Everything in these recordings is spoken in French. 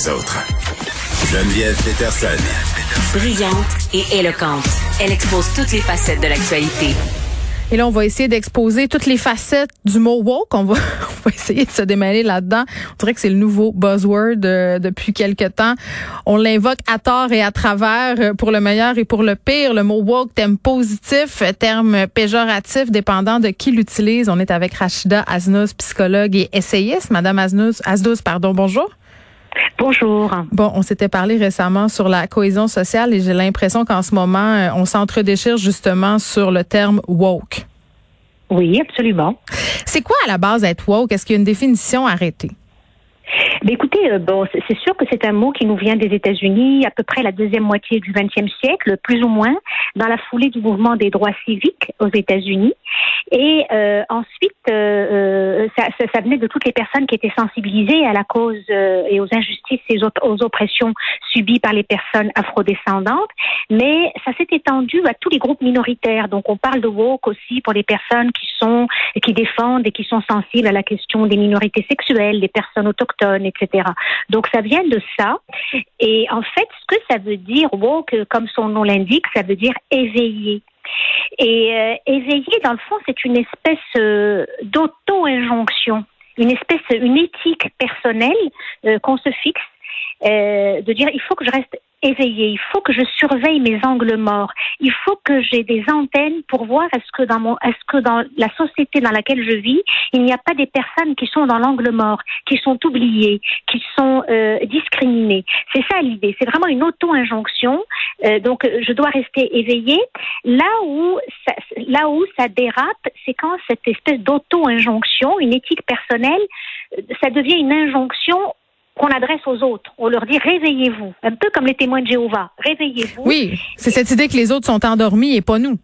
les autres. Geneviève Peterson. Brillante et éloquente, elle expose toutes les facettes de l'actualité. Et là, on va essayer d'exposer toutes les facettes du mot woke. On va, on va essayer de se démêler là-dedans. On dirait que c'est le nouveau buzzword euh, depuis quelque temps. On l'invoque à tort et à travers euh, pour le meilleur et pour le pire. Le mot woke, thème positif, terme péjoratif, dépendant de qui l'utilise. On est avec Rachida Aznous, psychologue et essayiste. Madame Aznous, Aznous, pardon, bonjour. Bonjour. Bon, on s'était parlé récemment sur la cohésion sociale et j'ai l'impression qu'en ce moment, euh, on s'entredéchire justement sur le terme woke. Oui, absolument. C'est quoi à la base être woke? Est-ce qu'il y a une définition arrêtée? Mais écoutez, euh, bon, c'est sûr que c'est un mot qui nous vient des États-Unis à peu près la deuxième moitié du XXe siècle, plus ou moins, dans la foulée du mouvement des droits civiques aux États-Unis. Et euh, ensuite, euh, ça, venait de toutes les personnes qui étaient sensibilisées à la cause et aux injustices et aux, oppressions subies par les personnes afrodescendantes. Mais ça s'est étendu à tous les groupes minoritaires. Donc, on parle de woke aussi pour les personnes qui sont, qui défendent et qui sont sensibles à la question des minorités sexuelles, des personnes autochtones, etc. Donc ça vient de ça. Et en fait, ce que ça veut dire, woke, comme son nom l'indique, ça veut dire éveiller. Et euh, éveiller, dans le fond, c'est une espèce euh, d'auto-injonction, une espèce, une éthique personnelle euh, qu'on se fixe, de dire il faut que je reste éveillé. Il faut que je surveille mes angles morts. Il faut que j'ai des antennes pour voir est-ce que dans mon, est-ce que dans la société dans laquelle je vis, il n'y a pas des personnes qui sont dans l'angle mort, qui sont oubliées, qui sont euh, discriminées. C'est ça l'idée. C'est vraiment une auto-injonction. Euh, donc, je dois rester éveillé. Là où ça, là où ça dérape, c'est quand cette espèce d'auto-injonction, une éthique personnelle, ça devient une injonction qu'on adresse aux autres. On leur dit réveillez-vous, un peu comme les témoins de Jéhovah. Réveillez-vous. Oui, c'est cette idée que les autres sont endormis et pas nous.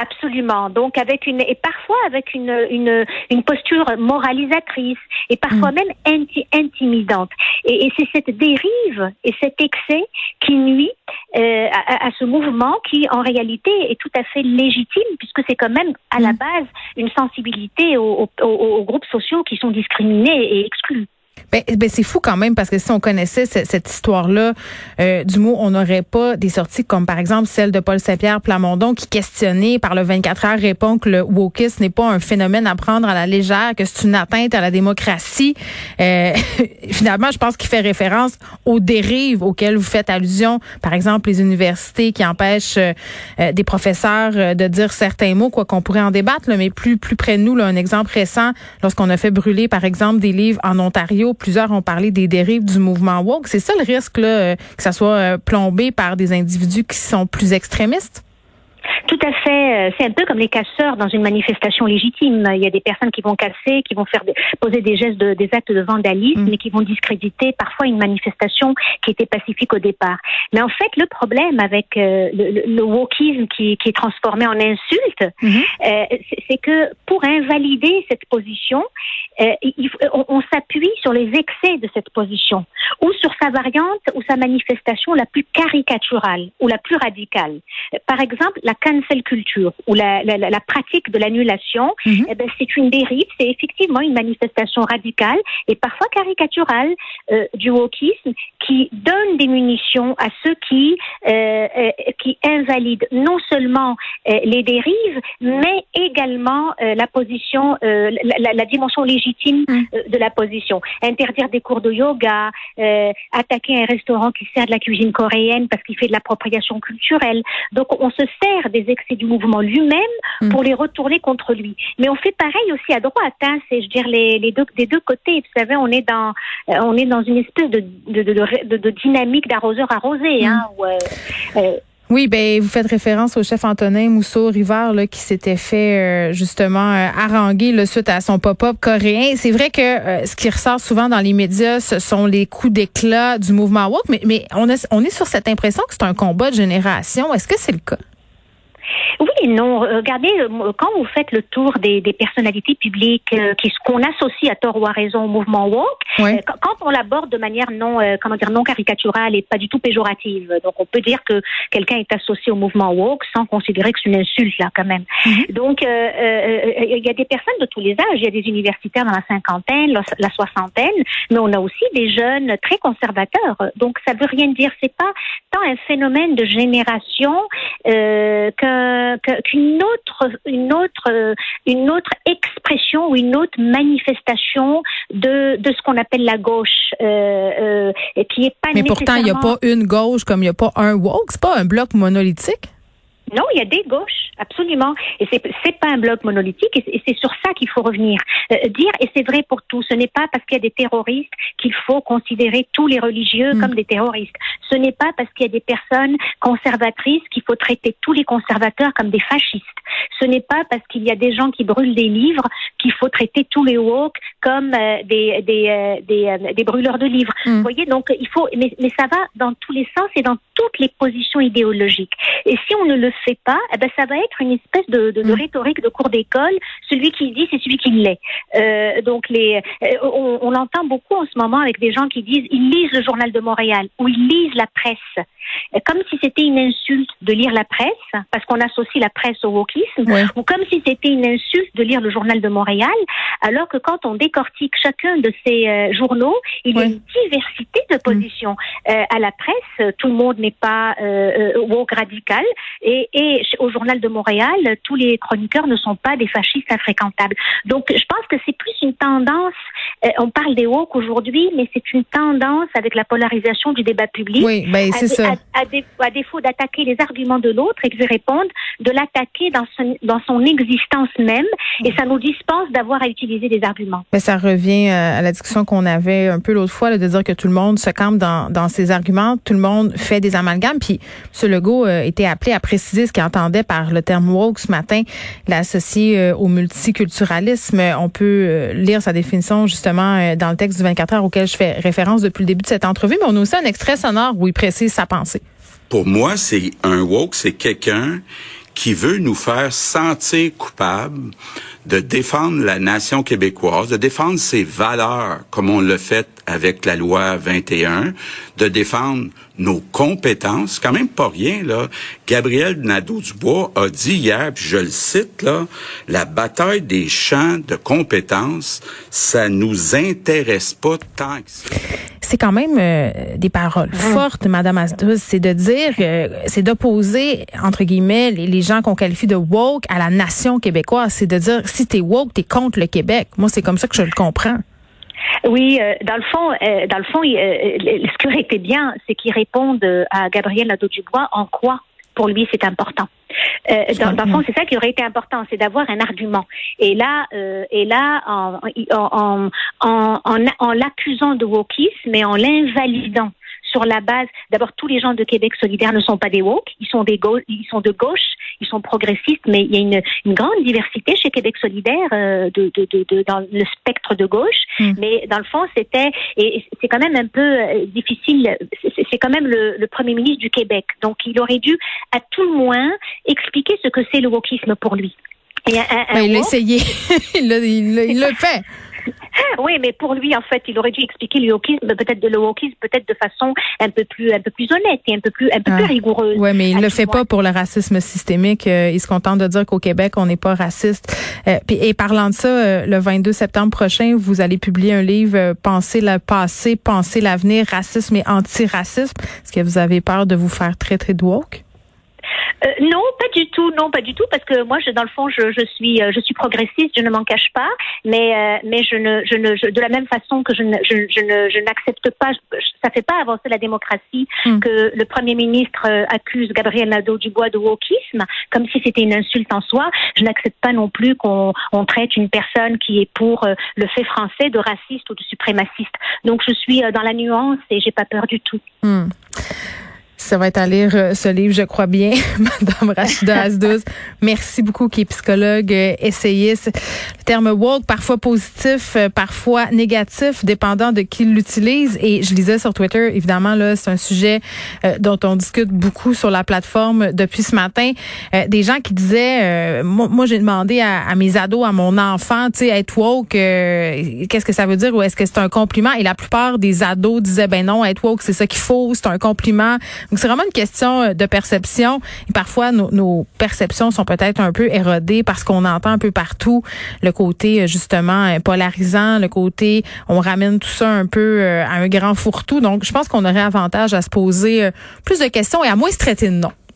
Absolument. Donc avec une et parfois avec une une, une posture moralisatrice et parfois mm. même intimidante. Et, c'est cette dérive et cet excès qui nuit euh, à, ce mouvement qui en réalité est tout à fait légitime puisque c'est quand même à la mm. base une sensibilité aux, aux groupes sociaux qui sont discriminés et exclus. Ben, ben c'est fou quand même parce que si on connaissait cette, histoire-là euh, du mot, on n'aurait pas des sorties comme par exemple celle de Paul Saint-Pierre Plamondon qui questionnait par le 24 heures répond que le wokisme n'est pas un phénomène à prendre à la légère, que c'est une atteinte à la démocratie. Euh, finalement, je pense qu'il fait référence aux dérives auxquelles vous faites allusion, par exemple les universités qui empêchent euh, des professeurs de dire certains mots, quoi qu'on pourrait en débattre, mais plus plus près de nous, là, un exemple récent, lorsqu'on a fait brûler par exemple des livres en Ontario Plusieurs ont parlé des dérives du mouvement woke. C'est ça le risque, là, euh, que ça soit euh, plombé par des individus qui sont plus extrémistes? Tout à fait. Euh, c'est un peu comme les casseurs dans une manifestation légitime. Il y a des personnes qui vont casser, qui vont faire poser des gestes, de, des actes de vandalisme, mm. et qui vont discréditer parfois une manifestation qui était pacifique au départ. Mais en fait, le problème avec euh, le, le, wokisme qui, qui, est transformé en insulte, mm-hmm. euh, c'est que pour invalider cette position, il, on, on s'appuie sur les excès de cette position, ou sur sa variante ou sa manifestation la plus caricaturale ou la plus radicale. Par exemple, la cancel culture ou la, la, la pratique de l'annulation, mhm. eh ben, c'est une dérive, c'est effectivement une manifestation radicale et parfois caricaturale euh, du wokisme qui donne des munitions à ceux qui euh, euh qui invalident non seulement euh, les dérives, mais également euh, la position, la, la, dimension légitime mhm. de la position. Interdire des cours de yoga, attaquer un restaurant qui sert de la cuisine coréenne parce qu'il fait de l'appropriation culturelle. Donc on se sert des excès du mouvement lui-même mm. pour les retourner contre lui. Mais on fait pareil aussi à droite, hein, c'est je dire les, les deux des deux côtés. Vous savez, on est dans euh, on est dans une espèce de de, de, de, dynamique d'arroseur arrosé, hein, mm. où, euh, euh, oui, ben vous faites référence au chef Antonin Mousseau-Rivard là, qui s'était fait justement euh, haranguer là, suite à son pop-up coréen. C'est vrai que ce qui ressort souvent dans les médias, ce sont les coups d'éclat du mouvement woke, mais, mais on, a, on est sur cette impression que c'est un combat de génération. Est-ce que c'est le cas? Oui et non. Regardez, euh, quand vous faites le tour des, des personnalités publiques euh, qu'on associe à tort ou à raison au mouvement woke, euh, quand on l'aborde de manière non, euh, comment dire, non caricaturale et pas du tout péjorative, donc on peut dire que quelqu'un est associé au mouvement woke sans considérer que c'est une insulte là quand même. Donc euh, euh, il y a des personnes de tous les âges. Il y a des universitaires dans la cinquantaine, la, la soixantaine, mais on a aussi des jeunes très conservateurs. Donc ça veut rien dire. C'est pas tant un phénomène de génération que- que- qu'une autre, une autre, euh, une autre expression ou une autre manifestation de, de ce qu'on appelle la gauche, euh, euh, et qui est pas Mais pourtant, il n'y a pas une gauche comme il n'y a pas un woke. C'est pas un bloc monolithique? Non, il y a des gauches, absolument. Et c'est c'est pas un bloc monolithique, et c'est- et c'est sur ça qu'il faut revenir. Euh, dire, et c'est vrai pour tout, ce n'est pas parce qu'il y a des terroristes qu'il faut considérer tous les religieux Mm. comme des terroristes. Ce n'est pas parce qu'il y a des personnes conservatrices qu'il faut traiter tous les conservateurs comme des fascistes. Ce n'est pas parce qu'il y a des gens qui brûlent des livres qu'il faut traiter tous les woke comme euh, des, des, euh, des, euh, des brûleurs de livres. Mm. Vous voyez, donc il faut, mais, mais ça va dans tous les sens et dans toutes les positions idéologiques. Et si on ne le fait pas, eh ben ça va être une espèce de, de, de Mm. rhétorique de cours d'école. Celui qui dit, c'est celui qui l'est. Euh, donc les, euh, on, on l'entend beaucoup en ce moment avec des gens qui disent, ils lisent le journal de Montréal ou ils lisent la presse, Euh, comme si c'était une insulte de lire la presse, parce qu'on associe la presse au wokisme, Ouais. ou comme si c'était une insulte de lire le journal de Montréal, alors que quand on décortique chacun de ces euh, journaux, il y a une diversité de positions. Euh, à la presse, tout le monde n'est pas euh, woke radical, et, et au journal de Montréal, tous les chroniqueurs ne sont pas des fascistes infréquentables. Donc, je pense que c'est plus une tendance. euh, on parle des woke aujourd'hui, mais c'est une tendance avec la polarisation du débat public. Oui, ben c'est ça. à- à dé- à défaut d'attaquer les arguments de l'autre et que je réponde, de l'attaquer dans son, dans son existence même, et ça nous dispense d'avoir à utiliser des arguments. Mais ça revient euh, à la discussion qu'on avait un peu l'autre fois, là, de dire que tout le monde se campe dans, dans ses arguments, tout le monde fait des amalgames. Puis M. Legault euh, était appelé à préciser ce qu'il entendait par le terme woke ce matin, l'associer euh, au multiculturalisme. On peut euh, lire sa définition justement euh, dans le texte du 24 heures auquel je fais référence depuis le début de cette entrevue, mais on a aussi un extrait sonore où il précise sa pensée. Pour moi, c'est un woke, c'est quelqu'un qui veut nous faire sentir coupables de défendre la nation québécoise, de défendre ses valeurs comme on l'a fait avec la loi 21, de défendre nos compétences, quand même pas rien là. Gabriel Nadeau-Dubois a dit hier, puis je le cite là, la bataille des champs de compétences, ça nous intéresse pas tant que ça. C'est quand même euh, des paroles fortes, Madame Asdus. C'est de dire, euh, c'est d'opposer entre guillemets les, les gens qu'on qualifie de woke à la nation québécoise. C'est de dire si t'es woke, t'es contre le Québec. Moi, c'est comme ça que je le comprends. Oui, euh, dans le fond, euh, dans le fond, il- euh, ce qui aurait été bien, c'est qu'ils répondent à Gabriel Nadeau-Dubois en quoi pour lui c'est important. Euh, dans, dans le fond, c'est ça qui aurait été important, c'est d'avoir un argument. Et là, euh, et là, en, en, en, en, en l'accusant de wokisme, mais en l'invalidant sur la base, d'abord, tous les gens de Québec solidaire ne sont pas des woke, ils sont des ils sont de gauche, ils sont progressistes, mais il y a une, une grande diversité chez Québec solidaire euh, de, de, de, de- dans le spectre de gauche. Mm. Mais dans le fond, c'était et c'est quand même un peu euh, difficile. C'est quand même le, le premier ministre du Québec, donc il aurait dû, à tout le moins, expliquer ce que c'est le wokisme pour lui. Et un- un- un il woke- essayé. il l'a fait. oui, mais pour lui, en fait, il aurait dû expliquer le wokisme, peut-être de le wokisme, peut-être de façon un peu plus, un peu plus honnête et un peu plus, un peu Ah. plus rigoureuse. Ouais, mais il À le tout fait pas pour le racisme systémique. Euh, il se contente de dire qu'au Québec, on n'est pas raciste. Euh, et parlant de ça, euh, le 22 septembre prochain, vous allez publier un livre Penser le passé, penser l'avenir, racisme et antiracisme. Est-ce que vous avez peur de vous faire traiter de woke? Euh, non, pas du tout, non, pas du tout, parce que moi, je, dans le fond, je, je suis, euh, je suis progressiste, je ne m'en cache pas, mais, euh, mais je ne, je ne, je- de la même façon que je ne, je, je ne, je n'accepte pas, ça fait pas avancer la démocratie Hmm. que le premier ministre euh, accuse Gabriel Nadeau-Dubois de wokisme, comme si c'était une insulte en soi. Je n'accepte pas non plus qu'on on traite une personne qui est pour euh, le fait français de raciste ou de suprémaciste. Donc, je suis dans la nuance et j'ai pas peur du tout. Hmm. Ça va être à lire euh, ce livre, je crois bien, Madame Rachida Asdouz. Merci beaucoup, qui est psychologue, euh, essayiste. Le terme woke, parfois positif, euh, parfois négatif, dépendant de qui l'utilise. Et je lisais sur Twitter, évidemment, là, c'est un sujet dont on discute beaucoup sur la plateforme depuis ce matin. des gens qui disaient, moi, j'ai demandé à, mes ados, à mon enfant, tu sais, être woke, qu'est-ce que ça veut dire ou est-ce que c'est un compliment? Et la plupart des ados disaient, ben non, être woke, c'est ça qu'il faut, c'est un compliment. Donc, c'est vraiment une question euh, de perception. Et parfois, nos, perceptions sont peut-être un peu érodées parce qu'on entend un peu partout le côté, euh, justement, euh, polarisant, le côté, on ramène tout ça un peu à un grand fourre-tout. Donc, je pense qu'on aurait avantage à se poser plus de questions et à moins se traiter de non.